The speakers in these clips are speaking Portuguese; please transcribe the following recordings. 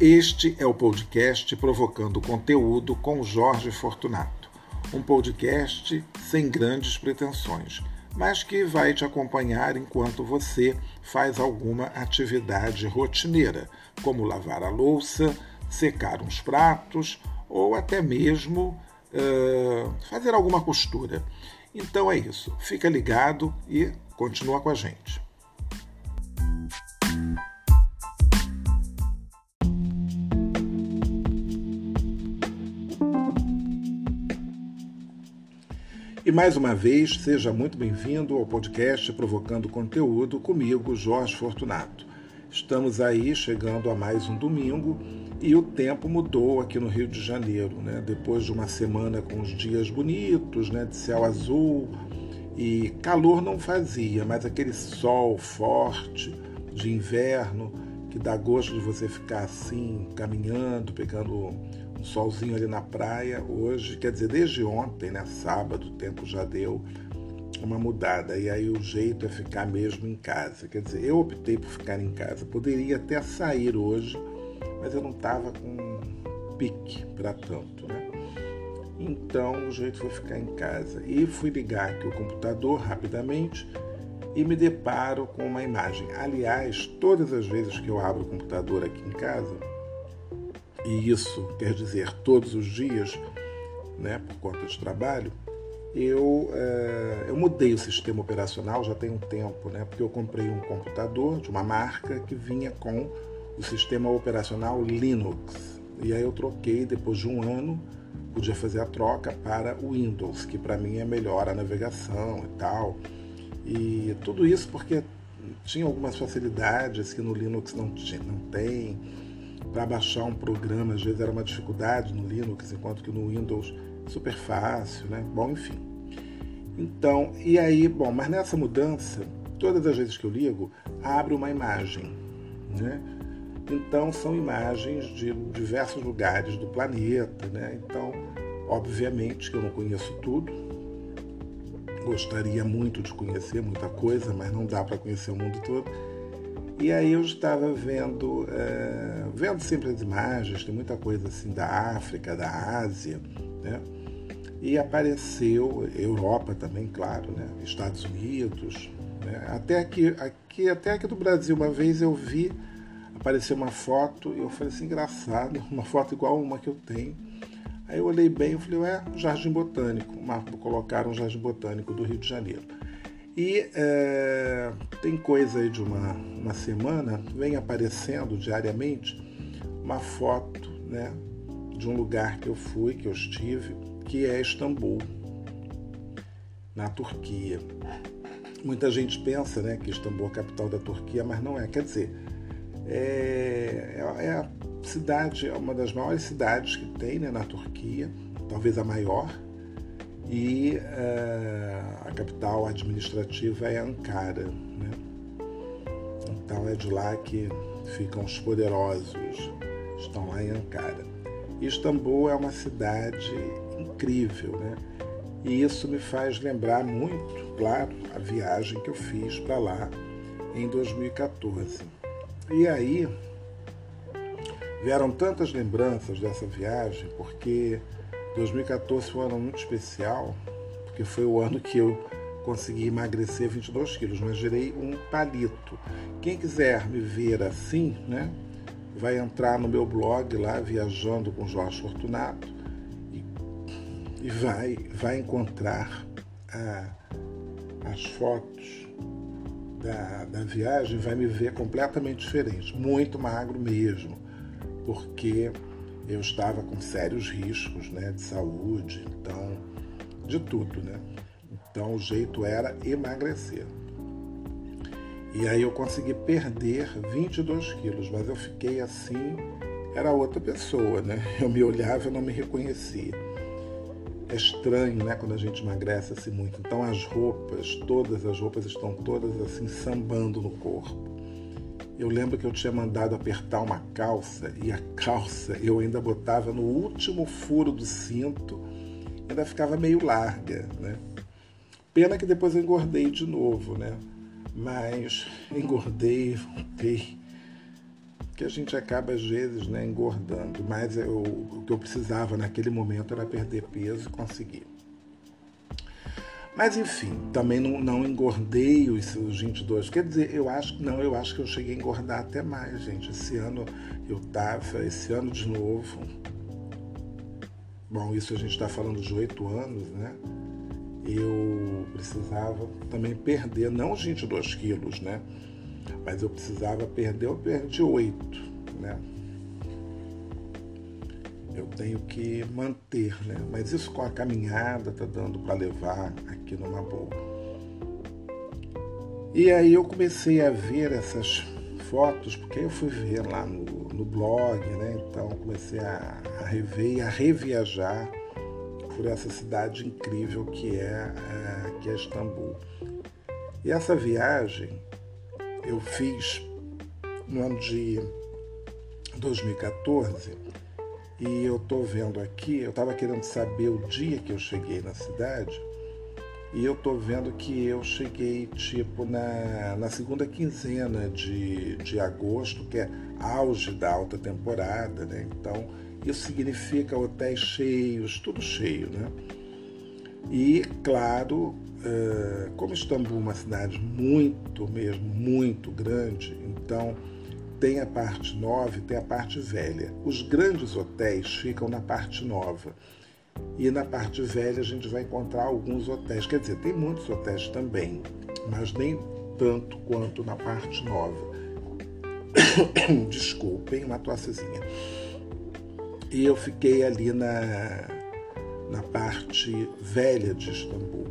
Este é o podcast Provocando Conteúdo com Jorge Fortunato. Um podcast sem grandes pretensões, mas que vai te acompanhar enquanto você faz alguma atividade rotineira, como lavar a louça, secar uns pratos ou até mesmo uh, fazer alguma costura. Então é isso. Fica ligado e continua com a gente. E mais uma vez, seja muito bem-vindo ao podcast Provocando Conteúdo comigo, Jorge Fortunato. Estamos aí chegando a mais um domingo e o tempo mudou aqui no Rio de Janeiro, né? Depois de uma semana com os dias bonitos, né, de céu azul e calor não fazia, mas aquele sol forte de inverno que dá gosto de você ficar assim, caminhando, pegando solzinho ali na praia hoje, quer dizer, desde ontem, né, sábado, o tempo já deu uma mudada e aí o jeito é ficar mesmo em casa. Quer dizer, eu optei por ficar em casa. Poderia até sair hoje, mas eu não estava com pique para tanto, né? Então o jeito foi ficar em casa e fui ligar aqui o computador rapidamente e me deparo com uma imagem. Aliás, todas as vezes que eu abro o computador aqui em casa, e isso quer dizer todos os dias, né, por conta de trabalho, eu, é, eu mudei o sistema operacional já tem um tempo, né, porque eu comprei um computador de uma marca que vinha com o sistema operacional Linux. E aí eu troquei depois de um ano, podia fazer a troca para o Windows, que para mim é melhor a navegação e tal. E tudo isso porque tinha algumas facilidades que no Linux não, tinha, não tem para baixar um programa, às vezes era uma dificuldade no Linux, enquanto que no Windows super fácil, né? Bom, enfim. Então, e aí, bom, mas nessa mudança, todas as vezes que eu ligo, abre uma imagem, né? Então, são imagens de diversos lugares do planeta, né? Então, obviamente que eu não conheço tudo, gostaria muito de conhecer muita coisa, mas não dá para conhecer o mundo todo. E aí eu estava vendo, é, vendo sempre as imagens, tem muita coisa assim da África, da Ásia, né? E apareceu Europa também, claro, né? Estados Unidos, né? até aqui, aqui, até aqui do Brasil uma vez eu vi aparecer uma foto e eu falei assim engraçado, uma foto igual uma que eu tenho. Aí eu olhei bem, e falei, é, Jardim Botânico, uma, colocaram um Jardim Botânico do Rio de Janeiro. E é, tem coisa aí de uma, uma semana, vem aparecendo diariamente uma foto né, de um lugar que eu fui, que eu estive, que é Istambul, na Turquia. Muita gente pensa né, que Istambul é a capital da Turquia, mas não é. Quer dizer, é, é, é a cidade, é uma das maiores cidades que tem né, na Turquia, talvez a maior, e uh, a capital administrativa é Ankara. Né? Então é de lá que ficam os poderosos, estão lá em Ankara. Istambul é uma cidade incrível, né? E isso me faz lembrar muito, claro, a viagem que eu fiz para lá em 2014. E aí vieram tantas lembranças dessa viagem, porque 2014 foi um ano muito especial, porque foi o ano que eu consegui emagrecer 22 quilos, mas gerei um palito. Quem quiser me ver assim, né, vai entrar no meu blog lá, Viajando com Jorge Fortunato, e, e vai, vai encontrar ah, as fotos da, da viagem, vai me ver completamente diferente, muito magro mesmo, porque eu estava com sérios riscos né, de saúde, então, de tudo, né? Então o jeito era emagrecer. E aí eu consegui perder 22 quilos, mas eu fiquei assim, era outra pessoa, né? Eu me olhava e não me reconhecia. É estranho, né, quando a gente emagrece assim muito. Então as roupas, todas as roupas estão todas assim sambando no corpo. Eu lembro que eu tinha mandado apertar uma calça e a calça eu ainda botava no último furo do cinto, ainda ficava meio larga, né? Pena que depois eu engordei de novo, né? Mas engordei, voltei. que a gente acaba às vezes né, engordando, mas eu, o que eu precisava naquele momento era perder peso e conseguir. Mas enfim, também não, não engordei os 22. Quer dizer, eu acho não, eu acho que eu cheguei a engordar até mais, gente. Esse ano eu tava, esse ano de novo. Bom, isso a gente está falando de oito anos, né? Eu precisava também perder, não os 22 quilos, né? mas eu precisava perder, eu perdi oito, né? Eu tenho que manter, né? Mas isso com a caminhada tá dando para levar aqui numa boa. E aí eu comecei a ver essas fotos, porque eu fui ver lá no, no blog, né? Então comecei a, a rever e a reviajar por essa cidade incrível que é, é, que é Istambul. E essa viagem eu fiz no ano de 2014 e eu estou vendo aqui, eu estava querendo saber o dia que eu cheguei na cidade e eu estou vendo que eu cheguei tipo na, na segunda quinzena de, de agosto, que é auge da alta temporada, né? Então isso significa hotéis cheios, tudo cheio, né? E claro, eh, como Istambul é uma cidade muito mesmo, muito grande, então tem a parte nova e tem a parte velha. Os grandes hotéis ficam na parte nova. E na parte velha a gente vai encontrar alguns hotéis. Quer dizer, tem muitos hotéis também, mas nem tanto quanto na parte nova. Desculpem, uma tossezinha. E eu fiquei ali na, na parte velha de Istambul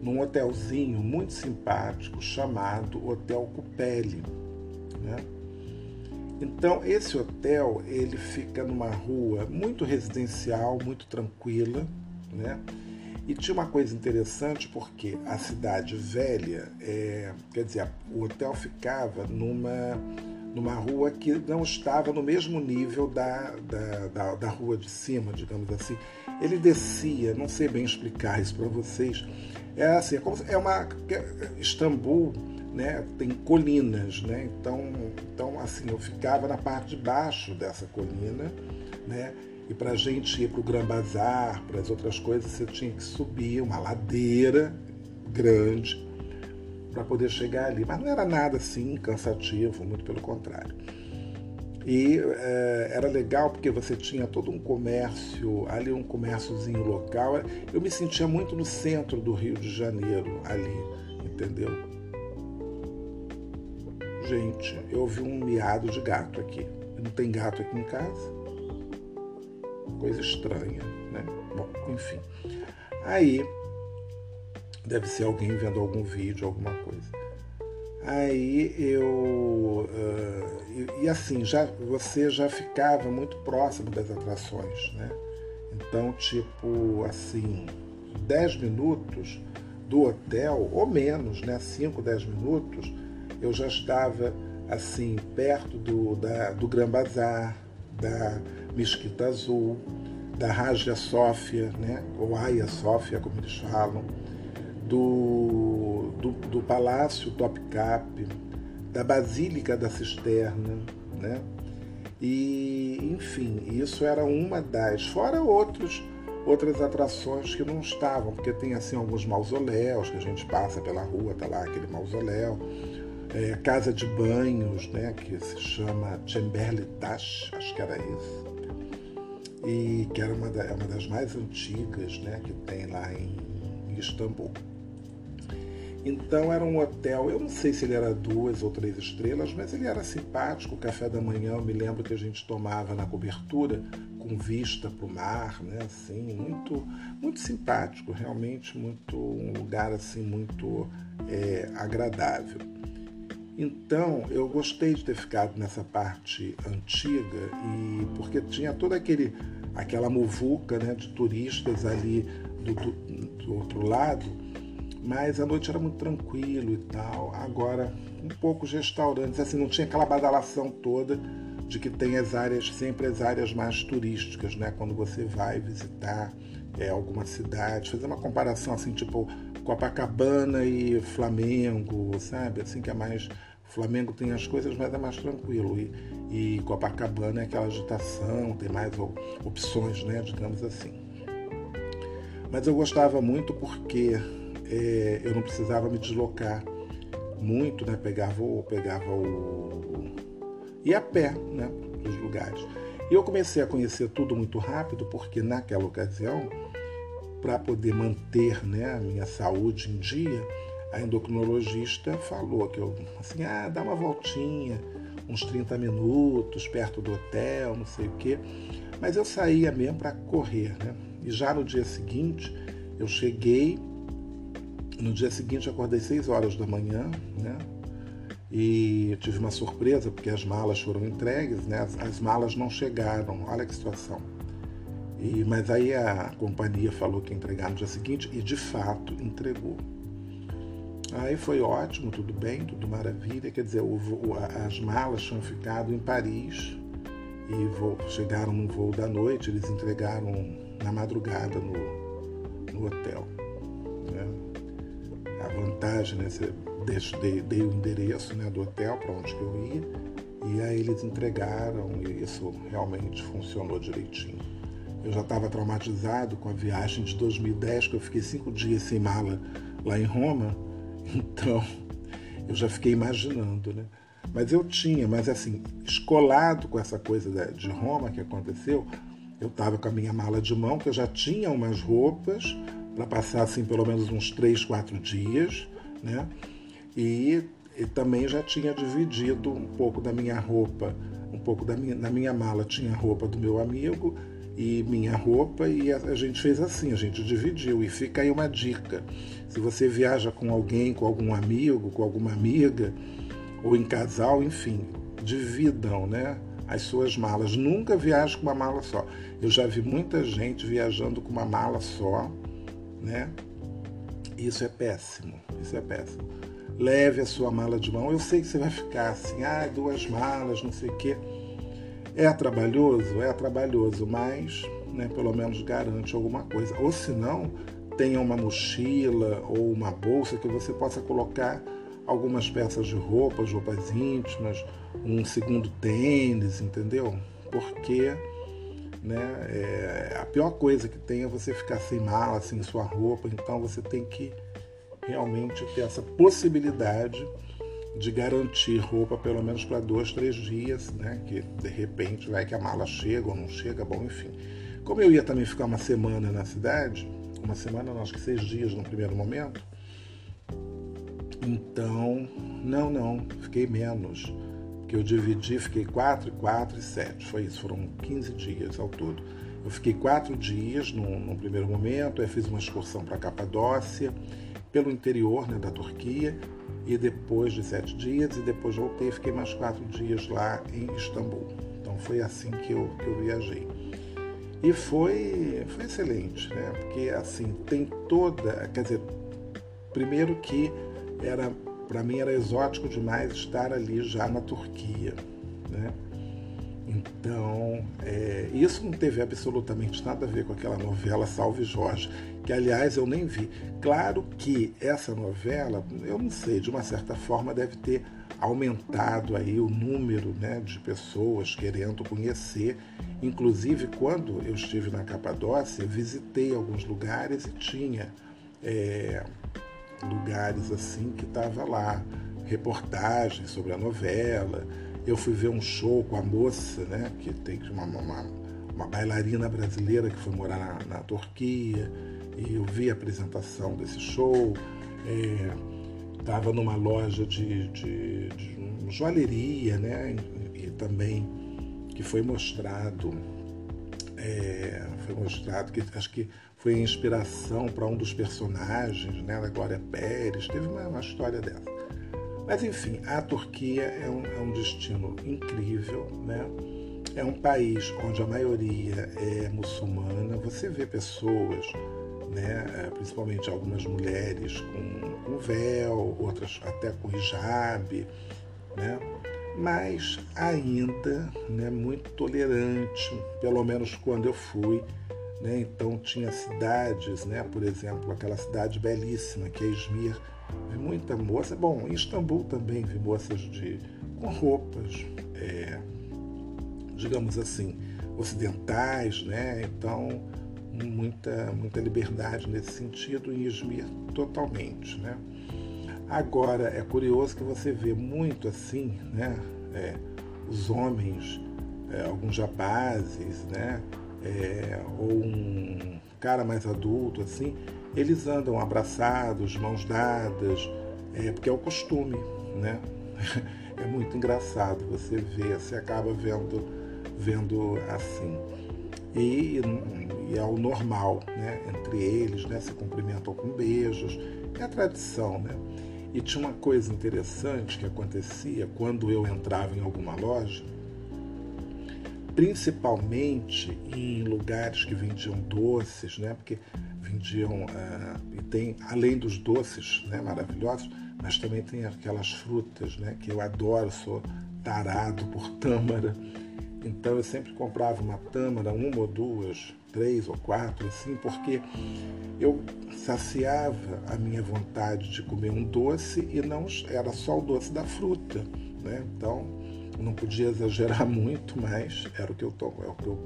num hotelzinho muito simpático chamado Hotel Cupelli. Né? Então esse hotel ele fica numa rua muito residencial, muito tranquila, né? E tinha uma coisa interessante porque a cidade velha, é, quer dizer, o hotel ficava numa, numa rua que não estava no mesmo nível da, da, da, da rua de cima, digamos assim. Ele descia, não sei bem explicar isso para vocês, é assim, é, como, é uma Istambul, né, tem colinas, né? Então, então assim, eu ficava na parte de baixo dessa colina, né? E para a gente ir para o Gran Bazar, para as outras coisas, você tinha que subir uma ladeira grande para poder chegar ali. Mas não era nada assim cansativo, muito pelo contrário. E é, era legal porque você tinha todo um comércio, ali um comérciozinho local. Eu me sentia muito no centro do Rio de Janeiro, ali, entendeu? Gente, eu ouvi um miado de gato aqui. Não tem gato aqui em casa? Coisa estranha, né? Bom, enfim. Aí, deve ser alguém vendo algum vídeo, alguma coisa. Aí eu. Uh, e, e, assim, já, você já ficava muito próximo das atrações, né? Então, tipo, assim, 10 minutos do hotel, ou menos, né? 5, 10 minutos, eu já estava, assim, perto do, da, do Gran Bazar, da Mesquita Azul, da Raja Sofia, né? Ou Hagia Sofia, como eles falam do, do, do Palácio Topcap, da Basílica da Cisterna, né? E, enfim, isso era uma das, fora outros, outras atrações que não estavam, porque tem assim alguns mausoléus que a gente passa pela rua, tá lá aquele mausoléu, é, casa de banhos, né, que se chama Chamberlain Tash, acho que era isso, e que era uma, da, é uma das mais antigas, né, que tem lá em, em Istambul. Então era um hotel, eu não sei se ele era duas ou três estrelas, mas ele era simpático. O café da manhã eu me lembro que a gente tomava na cobertura com vista para o mar, né? Assim, muito, muito simpático, realmente muito um lugar assim muito é, agradável. Então eu gostei de ter ficado nessa parte antiga e porque tinha toda aquele aquela muvuca né, de turistas ali do, do, do outro lado mas a noite era muito tranquilo e tal. Agora, um poucos restaurantes, assim, não tinha aquela badalação toda de que tem as áreas, sempre as áreas mais turísticas, né? Quando você vai visitar é, alguma cidade, fazer uma comparação assim, tipo Copacabana e Flamengo, sabe? Assim que é mais Flamengo tem as coisas, mas é mais tranquilo. E, e Copacabana é aquela agitação, tem mais opções, né, digamos assim. Mas eu gostava muito porque é, eu não precisava me deslocar muito, né? Pegava o, pegava o ia a pé, né, dos lugares. E eu comecei a conhecer tudo muito rápido porque naquela ocasião, para poder manter, né, a minha saúde em dia, a endocrinologista falou que eu assim, ah, dá uma voltinha, uns 30 minutos perto do hotel, não sei o quê. Mas eu saía mesmo para correr, né? E já no dia seguinte, eu cheguei no dia seguinte acordei 6 horas da manhã, né? E tive uma surpresa porque as malas foram entregues, né? As, as malas não chegaram. Olha que situação. E, mas aí a companhia falou que ia entregar no dia seguinte e de fato entregou. Aí foi ótimo, tudo bem, tudo maravilha. Quer dizer, o, o, as malas tinham ficado em Paris e chegaram no voo da noite, eles entregaram na madrugada no, no hotel. Né? a vantagem, né? Você dei, dei o endereço né, do hotel para onde eu ia e aí eles entregaram e isso realmente funcionou direitinho. Eu já estava traumatizado com a viagem de 2010, que eu fiquei cinco dias sem mala lá em Roma, então eu já fiquei imaginando, né? Mas eu tinha, mas assim, escolado com essa coisa de Roma que aconteceu, eu estava com a minha mala de mão, que eu já tinha umas roupas, para passar assim pelo menos uns três, quatro dias, né? E, e, também já tinha dividido um pouco da minha roupa, um pouco da minha, na minha mala tinha a roupa do meu amigo e minha roupa e a, a gente fez assim, a gente dividiu e fica aí uma dica. Se você viaja com alguém, com algum amigo, com alguma amiga ou em casal, enfim, dividam, né? As suas malas. Nunca viaje com uma mala só. Eu já vi muita gente viajando com uma mala só né? Isso é péssimo, isso é péssimo. Leve a sua mala de mão. Eu sei que você vai ficar assim, ah, duas malas, não sei o quê. É trabalhoso? É trabalhoso, mas né, pelo menos garante alguma coisa. Ou se não, tenha uma mochila ou uma bolsa que você possa colocar algumas peças de roupas, roupas íntimas, um segundo tênis, entendeu? Porque né? É, a pior coisa que tem é você ficar sem mala, sem sua roupa, então você tem que realmente ter essa possibilidade de garantir roupa pelo menos para dois, três dias, né? Que de repente vai que a mala chega ou não chega, bom, enfim. Como eu ia também ficar uma semana na cidade, uma semana, não, acho que seis dias no primeiro momento, então, não, não, fiquei menos que eu dividi, fiquei 4, 4 e 7. Foi isso, foram 15 dias ao todo. Eu fiquei quatro dias no, no primeiro momento, aí fiz uma excursão para Capadócia, pelo interior né, da Turquia, e depois de sete dias, e depois voltei e fiquei mais quatro dias lá em Istambul. Então foi assim que eu, que eu viajei. E foi, foi excelente, né? Porque assim, tem toda. Quer dizer, primeiro que era para mim era exótico demais estar ali já na Turquia. Né? Então, é, isso não teve absolutamente nada a ver com aquela novela Salve Jorge, que aliás eu nem vi. Claro que essa novela, eu não sei, de uma certa forma deve ter aumentado aí o número né, de pessoas querendo conhecer. Inclusive, quando eu estive na Capadócia, visitei alguns lugares e tinha é, lugares assim que estava lá, reportagens sobre a novela. Eu fui ver um show com a moça, né, que tem uma, uma, uma bailarina brasileira que foi morar na, na, Turquia, e eu vi a apresentação desse show. Estava é, numa loja de, de, de joalheria, né, e, também que foi mostrado, é, foi mostrado que acho que foi inspiração para um dos personagens, né, da Glória Pérez, teve uma, uma história dessa. Mas enfim, a Turquia é um, é um destino incrível, né? É um país onde a maioria é muçulmana. Você vê pessoas, né, é, principalmente algumas mulheres com, com véu, outras até com hijab, né? mas ainda né, muito tolerante, pelo menos quando eu fui né? Então tinha cidades, né? por exemplo, aquela cidade belíssima que é Izmir, Vi muita moça. Bom, em Istambul também vi moças de, com roupas, é, digamos assim, ocidentais, né? Então, muita, muita liberdade nesse sentido, em Izmir totalmente, né? Agora, é curioso que você vê muito assim, né? É, os homens, é, alguns rapazes, né? É, ou um cara mais adulto, assim, eles andam abraçados, mãos dadas, é, porque é o costume, né? É muito engraçado você ver, você acaba vendo, vendo assim. E, e é o normal, né? Entre eles, né? Se cumprimentam com beijos, é a tradição, né? E tinha uma coisa interessante que acontecia quando eu entrava em alguma loja, principalmente em lugares que vendiam doces, né? Porque vendiam uh, e tem além dos doces, né? Maravilhosos, mas também tem aquelas frutas, né? Que eu adoro, sou tarado por tâmara. Então eu sempre comprava uma tâmara, uma ou duas, três ou quatro, assim, porque eu saciava a minha vontade de comer um doce e não era só o doce da fruta, né? Então não podia exagerar muito, mas era o que eu tomo, é o que eu.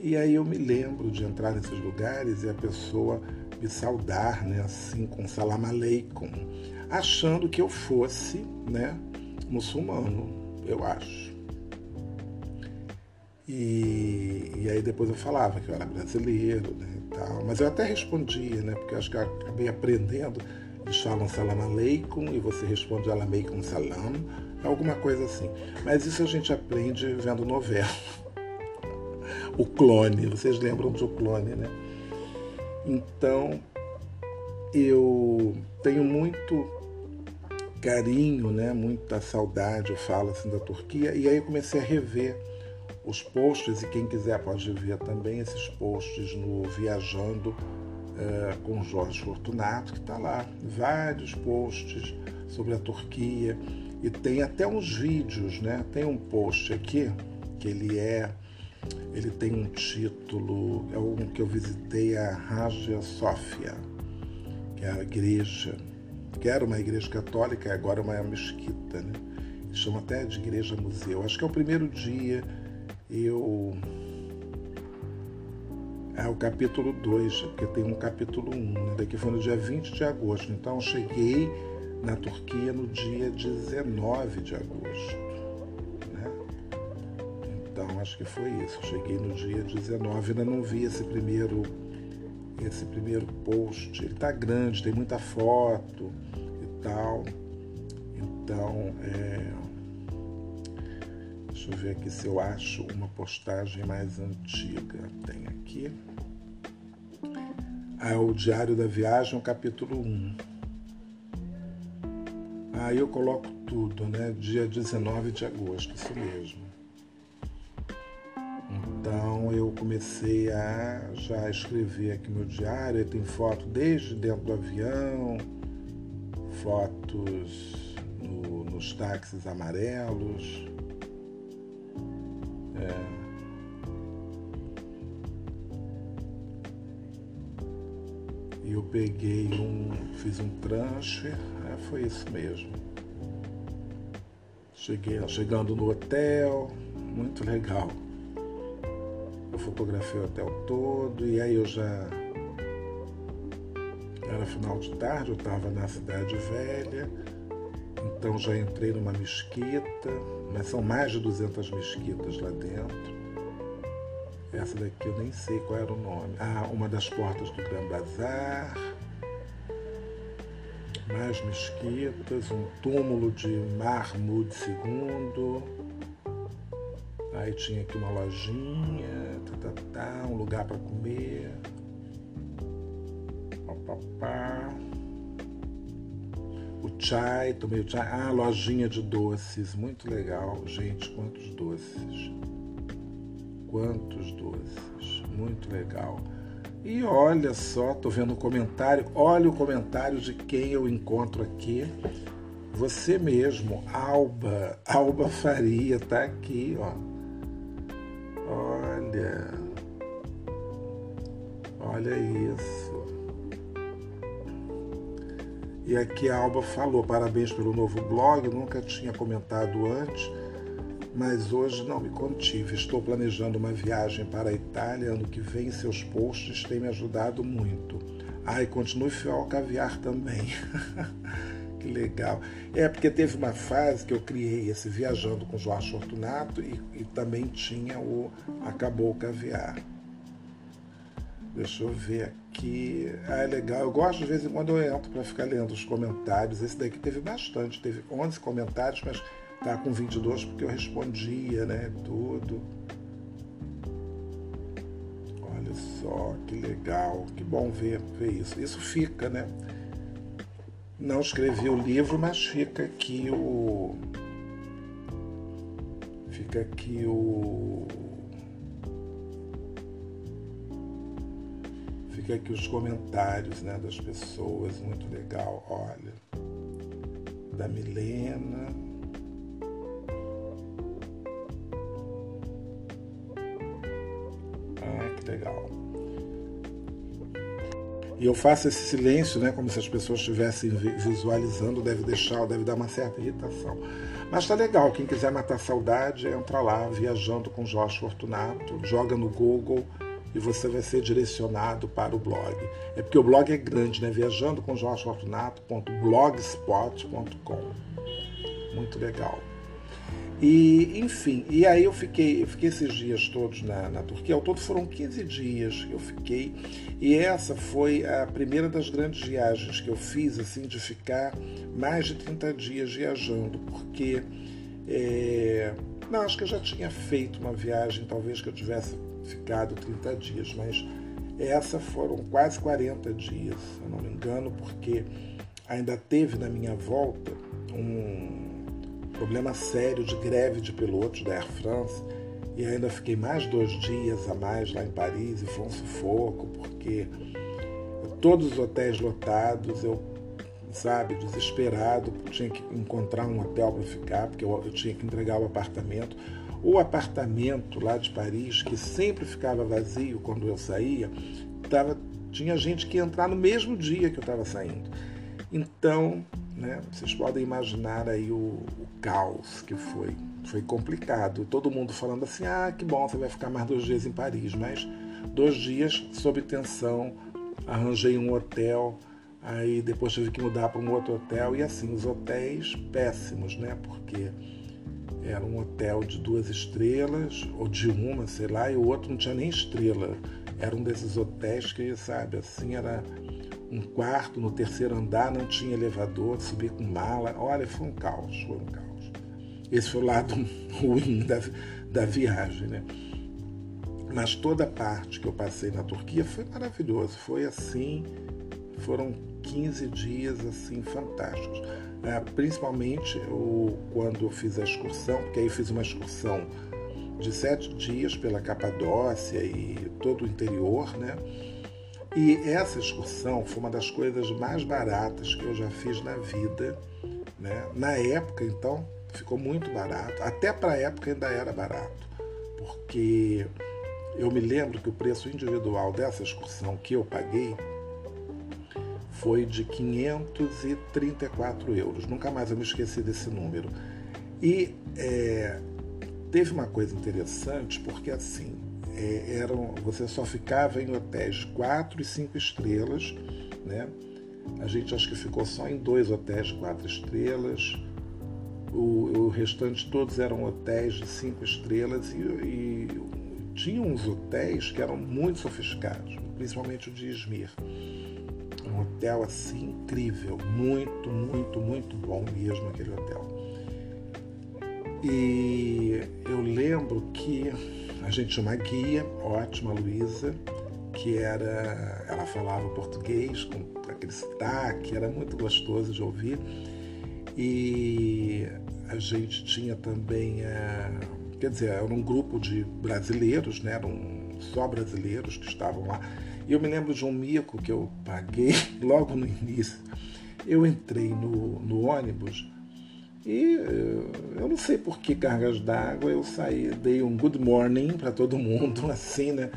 E aí eu me lembro de entrar nesses lugares e a pessoa me saudar, né, assim, com salam aleikum, achando que eu fosse, né, muçulmano, eu acho. E, e aí depois eu falava que eu era brasileiro, né, e tal. Mas eu até respondia, né, porque acho que eu acabei aprendendo. Eles falam salam aleikum e você responde alameikum salam alguma coisa assim. Mas isso a gente aprende vendo novela. O clone, vocês lembram do clone, né? Então, eu tenho muito carinho, né, muita saudade, eu falo assim da Turquia, e aí eu comecei a rever os posts, e quem quiser pode ver também esses posts no Viajando é, com Jorge Fortunato, que está lá, vários posts sobre a Turquia, e tem até uns vídeos, né? Tem um post aqui que ele é, ele tem um título, é um que eu visitei a Hagia Sofia, que é a igreja, que era uma igreja católica agora é uma mesquita, né? Eles chamam até de igreja museu. Acho que é o primeiro dia eu é o capítulo 2, porque tem um capítulo 1, um, né? daqui foi no dia 20 de agosto. Então cheguei na Turquia no dia 19 de agosto. Né? Então acho que foi isso. cheguei no dia 19, ainda não vi esse primeiro esse primeiro post. Ele tá grande, tem muita foto e tal. Então, é... deixa eu ver aqui se eu acho uma postagem mais antiga. Tem aqui. Ah, é o Diário da Viagem, capítulo 1. Aí eu coloco tudo, né? Dia 19 de agosto, isso mesmo. Então eu comecei a já escrever aqui meu diário, tem foto desde dentro do avião, fotos no, nos táxis amarelos. Peguei um, fiz um transfer é, foi isso mesmo. Cheguei, chegando no hotel, muito legal. Eu fotografei o hotel todo e aí eu já. Era final de tarde, eu estava na cidade velha, então já entrei numa mesquita, mas são mais de 200 mesquitas lá dentro. Essa daqui eu nem sei qual era o nome. Ah, uma das portas do Gran Bazar mais mesquitas, um túmulo de Mahmud II. Aí tinha aqui uma lojinha, tá, tá, tá um lugar para comer. Papá. O chai, tomei o chai. Ah, lojinha de doces, muito legal. Gente, quantos doces. Quantos doces, muito legal. E olha só, tô vendo um comentário. Olha o comentário de quem eu encontro aqui. Você mesmo, Alba, Alba Faria, tá aqui, ó. Olha. Olha isso. E aqui a Alba falou: parabéns pelo novo blog, nunca tinha comentado antes, mas hoje não me contive. Estou planejando uma viagem para a Itália ano que vem seus posts têm me ajudado muito. E continue fiel ao caviar também. que legal. É porque teve uma fase que eu criei esse Viajando com Jorge Fortunato e, e também tinha o Acabou o Caviar. Deixa eu ver aqui. Ah, é legal. Eu gosto de vez em quando eu entro para ficar lendo os comentários. Esse daqui teve bastante, teve 11 comentários, mas tá com 22 porque eu respondia, né? Tudo. Olha só que legal, que bom ver, ver isso. Isso fica, né? Não escrevi o livro, mas fica aqui o. Fica aqui o. Fica aqui os comentários né, das pessoas, muito legal. Olha, da Milena. Legal. E eu faço esse silêncio, né, como se as pessoas estivessem visualizando, deve deixar, deve dar uma certa irritação. Mas tá legal, quem quiser matar saudade, entra lá, viajando com Jorge Fortunato, joga no Google e você vai ser direcionado para o blog. É porque o blog é grande, né? Viajando com Jorge Fortunato.blogspot.com. Muito legal. E, enfim, e aí eu fiquei, eu fiquei esses dias todos na, na Turquia, ao todo foram 15 dias que eu fiquei, e essa foi a primeira das grandes viagens que eu fiz, assim, de ficar mais de 30 dias viajando, porque é, não, acho que eu já tinha feito uma viagem, talvez que eu tivesse ficado 30 dias, mas essa foram quase 40 dias, se eu não me engano, porque ainda teve na minha volta um problema sério de greve de pilotos da Air France e ainda fiquei mais dois dias a mais lá em Paris e foi um sufoco, porque todos os hotéis lotados, eu, sabe, desesperado, tinha que encontrar um hotel para ficar, porque eu, eu tinha que entregar o apartamento. O apartamento lá de Paris, que sempre ficava vazio quando eu saía, tava, tinha gente que ia entrar no mesmo dia que eu estava saindo. Então, né, vocês podem imaginar aí o, o, caos que foi. Foi complicado. Todo mundo falando assim: ah, que bom, você vai ficar mais dois dias em Paris. Mas dois dias sob tensão, arranjei um hotel, aí depois tive que mudar para um outro hotel. E assim, os hotéis péssimos, né? Porque era um hotel de duas estrelas, ou de uma, sei lá, e o outro não tinha nem estrela. Era um desses hotéis que, sabe, assim, era um quarto no terceiro andar, não tinha elevador, subir com mala. Olha, foi um caos, foi um caos. Esse foi o lado ruim da, da viagem, né? Mas toda a parte que eu passei na Turquia foi maravilhoso. Foi assim, foram 15 dias assim fantásticos. É, principalmente eu, quando eu fiz a excursão, porque aí fiz uma excursão de sete dias pela Capadócia e todo o interior, né? E essa excursão foi uma das coisas mais baratas que eu já fiz na vida. Né? Na época, então, ficou muito barato. Até para a época ainda era barato, porque eu me lembro que o preço individual dessa excursão que eu paguei foi de 534 euros. Nunca mais eu me esqueci desse número. E é, teve uma coisa interessante, porque assim, é, eram, você só ficava em hotéis quatro e cinco estrelas, né? A gente acho que ficou só em dois hotéis de quatro estrelas. O, o restante todos eram hotéis de cinco estrelas e, e tinha uns hotéis que eram muito sofisticados, principalmente o de Izmir. Um hotel assim incrível, muito, muito, muito bom mesmo aquele hotel. E eu lembro que a gente tinha uma guia ótima, Luísa, que era. Ela falava português com aquele sotaque, era muito gostoso de ouvir. E a gente tinha também. É, quer dizer, era um grupo de brasileiros, né? Eram só brasileiros que estavam lá. E eu me lembro de um mico que eu paguei logo no início. Eu entrei no, no ônibus e eh, eu não sei por que cargas d'água eu saí, dei um good morning para todo mundo, assim, né?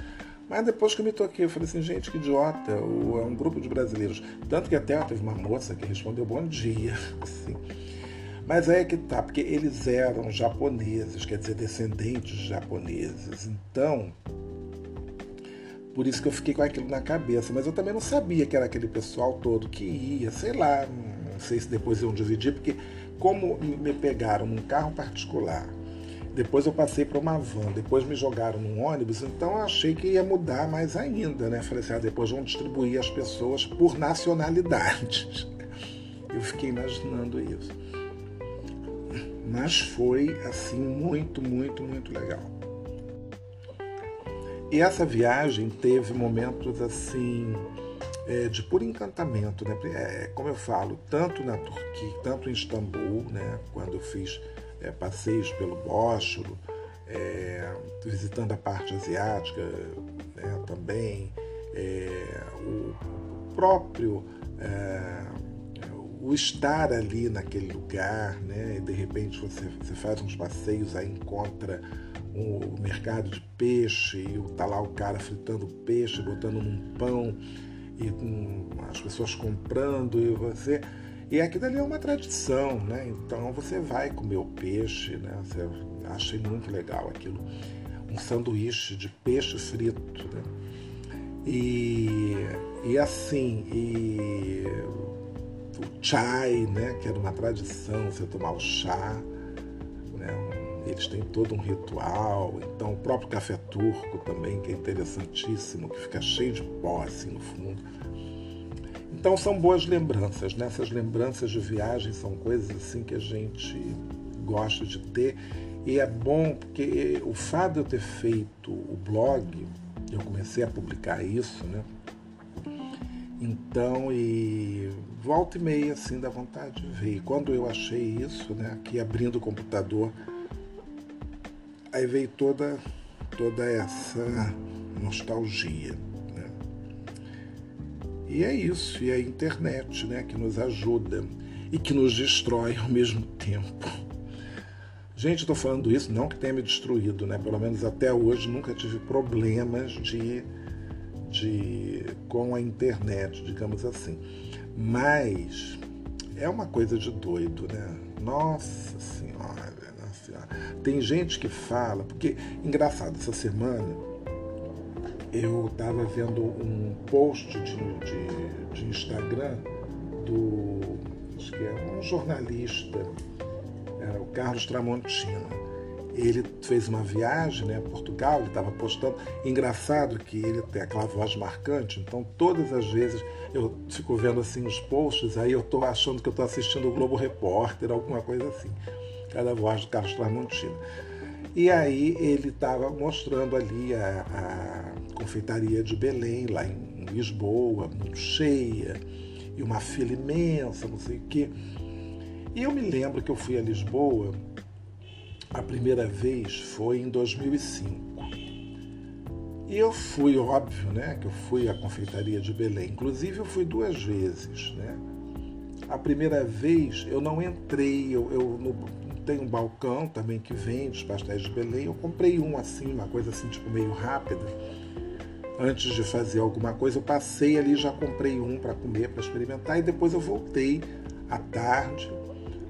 Mas depois que eu me toquei, eu falei assim, gente, que idiota, é um grupo de brasileiros. Tanto que até teve uma moça que respondeu bom dia. Assim. Mas é que tá, porque eles eram japoneses, quer dizer, descendentes de japoneses. Então, por isso que eu fiquei com aquilo na cabeça. Mas eu também não sabia que era aquele pessoal todo que ia, sei lá, não sei se depois iam dividir, porque como me pegaram num carro particular, depois eu passei para uma van, depois me jogaram num ônibus, então eu achei que ia mudar mais ainda, né? Falei assim, ah, depois vão distribuir as pessoas por nacionalidades. Eu fiquei imaginando isso. Mas foi assim muito, muito, muito legal. E essa viagem teve momentos assim é, de puro encantamento, né? É, como eu falo, tanto na Turquia, tanto em Istambul, né? Quando eu fiz é, passeios pelo Bósforo, é, visitando a parte asiática né? também, é, o próprio é, o estar ali naquele lugar, né? E de repente você, você faz uns passeios, aí encontra o mercado de peixe e tá lá o cara fritando peixe, botando num pão e com as pessoas comprando e você e aquilo ali é uma tradição, né? Então você vai comer o peixe, né? Você, achei muito legal aquilo, um sanduíche de peixe frito, né? E, e assim, e o chai, né? Que era uma tradição, você tomar o chá? Eles têm todo um ritual, então o próprio café turco também, que é interessantíssimo, que fica cheio de pó assim no fundo então são boas lembranças, né? Essas lembranças de viagem são coisas assim que a gente gosta de ter e é bom porque o fato de eu ter feito o blog, eu comecei a publicar isso, né? Então, e volta e meia assim dá vontade de ver. E quando eu achei isso, né, aqui abrindo o computador, aí veio toda toda essa nostalgia. E é isso, e é a internet né, que nos ajuda e que nos destrói ao mesmo tempo. Gente, estou falando isso não que tenha me destruído, né? Pelo menos até hoje nunca tive problemas de, de com a internet, digamos assim. Mas é uma coisa de doido, né? Nossa senhora, Tem gente que fala, porque engraçado, essa semana eu estava vendo um post de, de, de, Instagram do acho que é um jornalista, é, o Carlos Tramontina. Ele fez uma viagem né, a Portugal, ele estava postando. Engraçado que ele tem aquela voz marcante, então todas as vezes eu fico vendo assim os posts, aí eu estou achando que eu estou assistindo o Globo Repórter, alguma coisa assim. Cada voz do Carlos Tramontina. E aí ele estava mostrando ali a, a, confeitaria de Belém, lá em Lisboa, muito cheia, e uma fila imensa, não sei o quê. E eu me lembro que eu fui a Lisboa, a primeira vez foi em 2005. E eu fui, óbvio, né, que eu fui à confeitaria de Belém. Inclusive eu fui duas vezes, né? A primeira vez eu não entrei, eu, eu no, tem um balcão também que vende os pastéis de Belém. Eu comprei um assim, uma coisa assim, tipo meio rápida. Antes de fazer alguma coisa, eu passei ali já comprei um para comer, para experimentar, e depois eu voltei à tarde.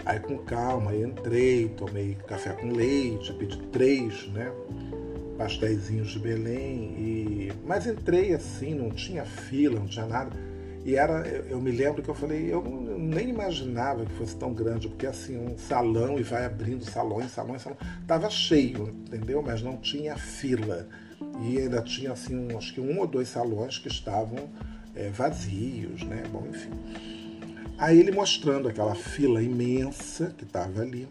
Aí com calma, entrei, tomei café com leite, pedi três, né? Pastéisinhos de Belém. E... Mas entrei assim, não tinha fila, não tinha nada. E era, eu me lembro que eu falei, eu nem imaginava que fosse tão grande, porque assim, um salão e vai abrindo salões, salões, salões. Tava cheio, entendeu? Mas não tinha fila. E ainda tinha assim, um, acho que um ou dois salões que estavam é, vazios, né? Bom, enfim. Aí ele mostrando aquela fila imensa que estava ali.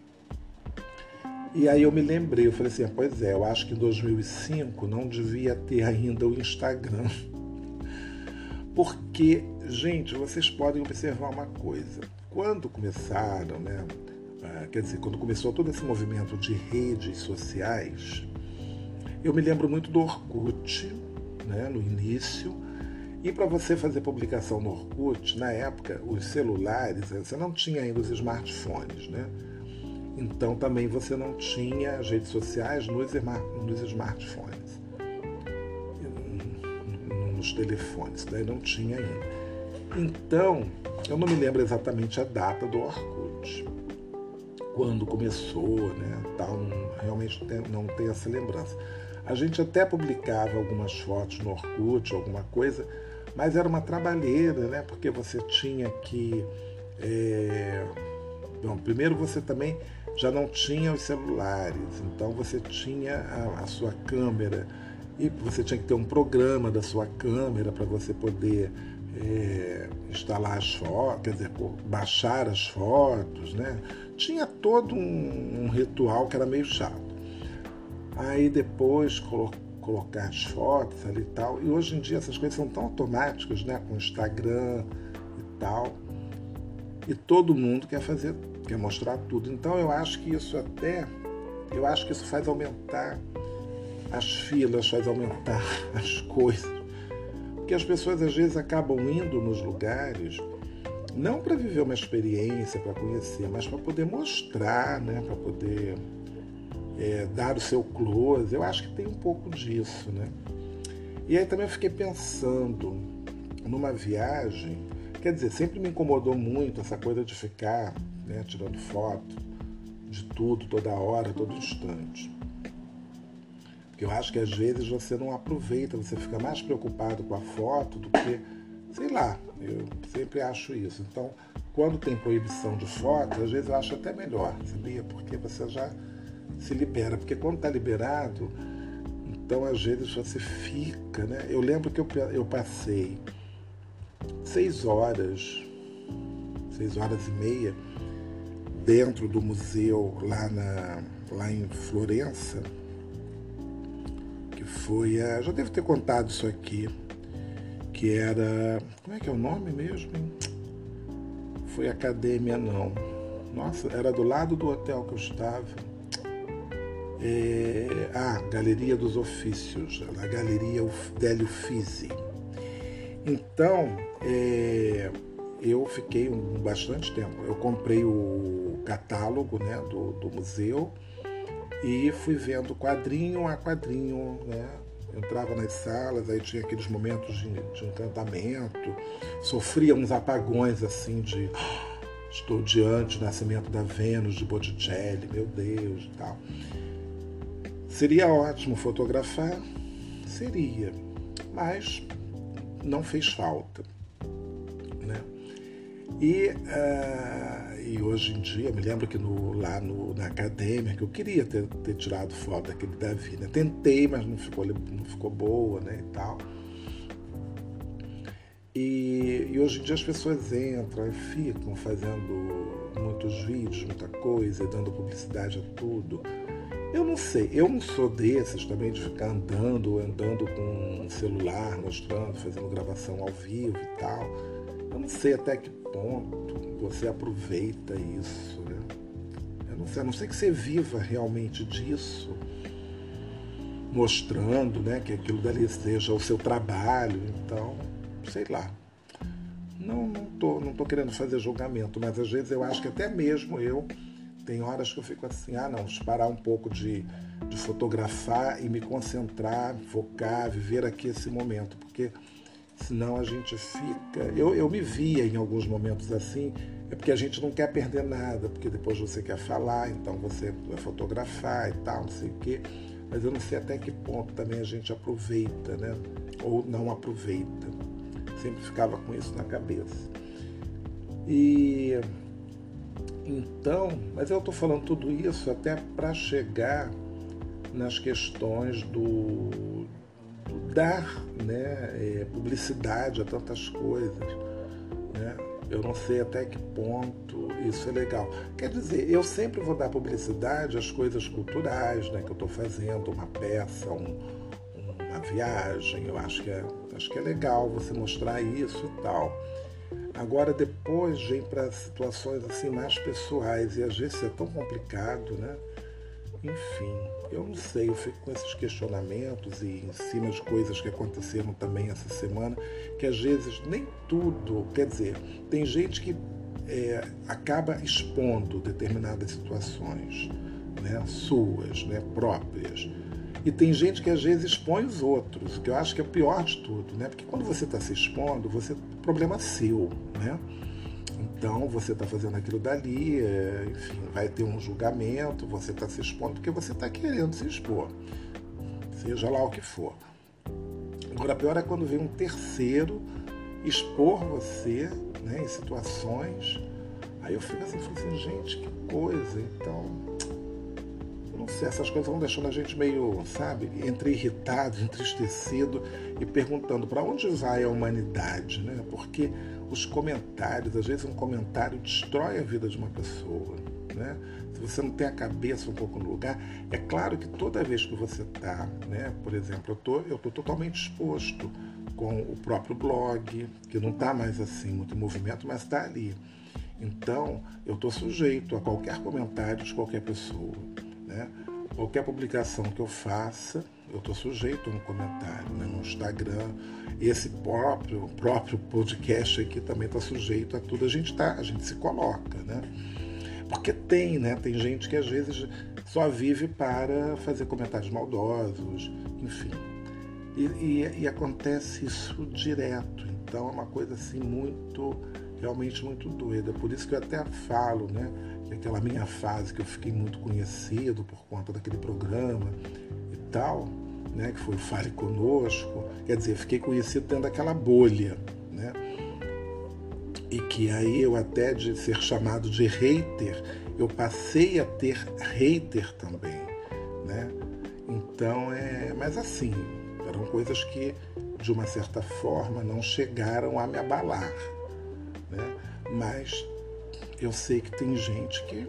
E aí eu me lembrei, eu falei assim, ah, pois é, eu acho que em 2005 não devia ter ainda o Instagram. Porque Gente, vocês podem observar uma coisa. Quando começaram, né? Ah, quer dizer, quando começou todo esse movimento de redes sociais, eu me lembro muito do Orkut, né, no início. E para você fazer publicação no Orkut, na época, os celulares, eh, você não tinha ainda os smartphones, né? Então também você não tinha as redes sociais nos, nos smartphones. dos telefones, daí não tinha ainda. Então, eu não me lembro exatamente a data do Orkut, quando começou, né? Tal, realmente não tenho essa lembrança. A gente até publicava algumas fotos no Orkut, alguma coisa, mas era uma trabalheira, né? Porque você tinha que. É... Bom, primeiro você também já não tinha os celulares, então você tinha a, a sua câmera e você tinha que ter um programa da sua câmera para você poder é, instalar as fotos, quer dizer, baixar as fotos, né? Tinha todo um, um ritual que era meio chato. Aí depois colo colocar as fotos ali e tal. E hoje em dia essas coisas são tão automáticas, né? Com Instagram e tal. E todo mundo quer fazer, quer mostrar tudo. Então eu acho que isso até, eu acho que isso faz aumentar as filas, faz aumentar as coisas. Porque as pessoas às vezes acabam indo nos lugares não para viver uma experiência, para conhecer, mas para poder mostrar, né? para poder é, dar o seu close. Eu acho que tem um pouco disso. Né? E aí também eu fiquei pensando numa viagem, quer dizer, sempre me incomodou muito essa coisa de ficar né, tirando foto de tudo, toda hora, todo instante. Porque eu acho que às vezes você não aproveita, você fica mais preocupado com a foto do que, sei lá, eu sempre acho isso. Então, quando tem proibição de foto, às vezes eu acho até melhor, sabia? Porque você já se libera. Porque quando está liberado, então às vezes você fica, né? Eu lembro que eu, eu passei seis horas, seis horas e meia, dentro do museu lá, na, lá em Florença foi a. Já devo ter contado isso aqui. Que era. Como é que é o nome mesmo? Foi Academia, não. Nossa, era do lado do hotel que eu estava. É, ah, Galeria dos Ofícios, a Galeria Délio Fisi. Então, é, eu fiquei um, bastante tempo. Eu comprei o catálogo né, do, do museu e fui vendo quadrinho a quadrinho, né? Entrava nas salas, aí tinha aqueles momentos de, de encantamento, sofria uns apagões assim de estou diante do nascimento da Vênus de Botticelli, meu Deus e tal. Seria ótimo fotografar? Seria, mas não fez falta. E uh, e hoje em dia, me lembro que no, lá no, na academia, que eu queria ter, ter tirado foto daquele Davi, né? Tentei, mas não ficou, não ficou boa, né, e tal. E, e, hoje em dia as pessoas entram e ficam fazendo muitos vídeos, muita coisa, dando publicidade a tudo. Eu não sei, eu não sou desses também de ficar andando, andando com um celular, mostrando, fazendo gravação ao vivo e tal. Eu não sei até que ponto você aproveita isso. Né? Eu não sei, a não ser que você viva realmente disso, mostrando né, que aquilo dali seja o seu trabalho. Então, sei lá. Não, não tô, não tô querendo fazer julgamento, mas às vezes eu acho que até mesmo eu tem horas que eu fico assim, ah não, parar um pouco de, de fotografar e me concentrar, focar, viver aqui esse momento, porque senão a gente fica. Eu, eu me via em alguns momentos assim, é porque a gente não quer perder nada, porque depois você quer falar, então você vai fotografar e tal, não sei o quê. Mas eu não sei até que ponto também a gente aproveita, né? Ou não aproveita. Sempre ficava com isso na cabeça. E então, mas eu estou falando tudo isso até para chegar nas questões do, dar né, é, publicidade a tantas coisas. Né? Eu não sei até que ponto isso é legal. Quer dizer, eu sempre vou dar publicidade às coisas culturais né, que eu estou fazendo, uma peça, um, uma viagem. Eu acho que, é, acho que é legal você mostrar isso e tal. Agora depois vem para situações assim mais pessoais e às vezes é tão complicado, né? Enfim, eu não sei, eu fico com esses questionamentos e em cima de coisas que aconteceram também essa semana, que às vezes nem tudo, quer dizer, tem gente que é, acaba expondo determinadas situações, né, suas, né, próprias. E tem gente que às vezes expõe os outros, que eu acho que é o pior de tudo, né? Porque quando você está se expondo, você problema seu, né? Então você está fazendo aquilo dali, é, enfim, vai ter um julgamento, você está se expondo porque você está querendo se expor, seja lá o que for. Agora, pior é quando vem um terceiro expor você né, em situações. Aí eu fico assim, fico assim, gente, que coisa. Então, não sei, essas coisas vão deixando a gente meio, sabe, entre irritado, entristecido e perguntando para onde vai a humanidade, né? Porque os comentários, às vezes um comentário destrói a vida de uma pessoa, né? Se você não tem a cabeça um pouco no lugar, é claro que toda vez que você está, né? Por exemplo, eu tô, eu tô totalmente exposto com o próprio blog, que não está mais assim muito movimento, mas está ali. Então, eu estou sujeito a qualquer comentário de qualquer pessoa. Né? Qualquer publicação que eu faça, eu estou sujeito a um comentário né? no Instagram. Esse próprio, próprio podcast aqui também está sujeito a tudo. A gente tá, a gente se coloca, né? Porque tem, né? Tem gente que às vezes só vive para fazer comentários maldosos, enfim. E, e, e acontece isso direto. Então é uma coisa assim muito, realmente muito doida. Por isso que eu até falo, né? Aquela minha fase que eu fiquei muito conhecido por conta daquele programa e tal, né, que foi o Fale Conosco, quer dizer, fiquei conhecido dentro daquela bolha, né, e que aí eu até de ser chamado de hater, eu passei a ter hater também, né, então é, mas assim, eram coisas que de uma certa forma não chegaram a me abalar, né, mas eu sei que tem gente que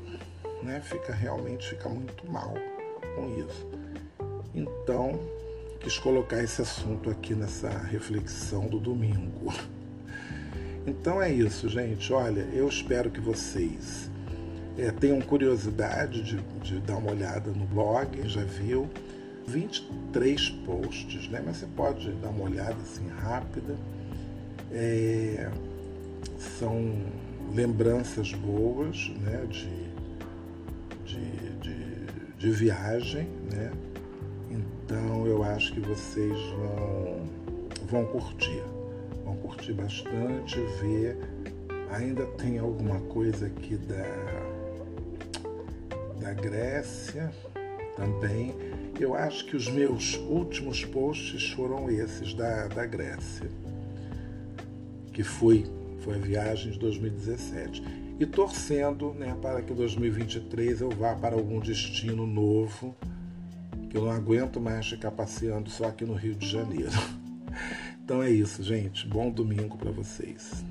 né, fica realmente fica muito mal com isso. Então, quis colocar esse assunto aqui nessa reflexão do domingo. Então é isso, gente. Olha, eu espero que vocês é, tenham curiosidade de, de, dar uma olhada no blog, já viu. 23 posts, né? Mas você pode dar uma olhada assim rápida. É, são lembranças boas né, de, de, de, de viagem. Né? Então eu acho que vocês vão, vão curtir. Vão curtir bastante, ver. Ainda tem alguma coisa aqui da, da Grécia também. Eu acho que os meus últimos posts foram esses da, da Grécia, que foi foi a viagem de 2017. E torcendo né, para que 2023 eu vá para algum destino novo, que eu não aguento mais ficar passeando só aqui no Rio de Janeiro. Então é isso, gente. Bom domingo para vocês.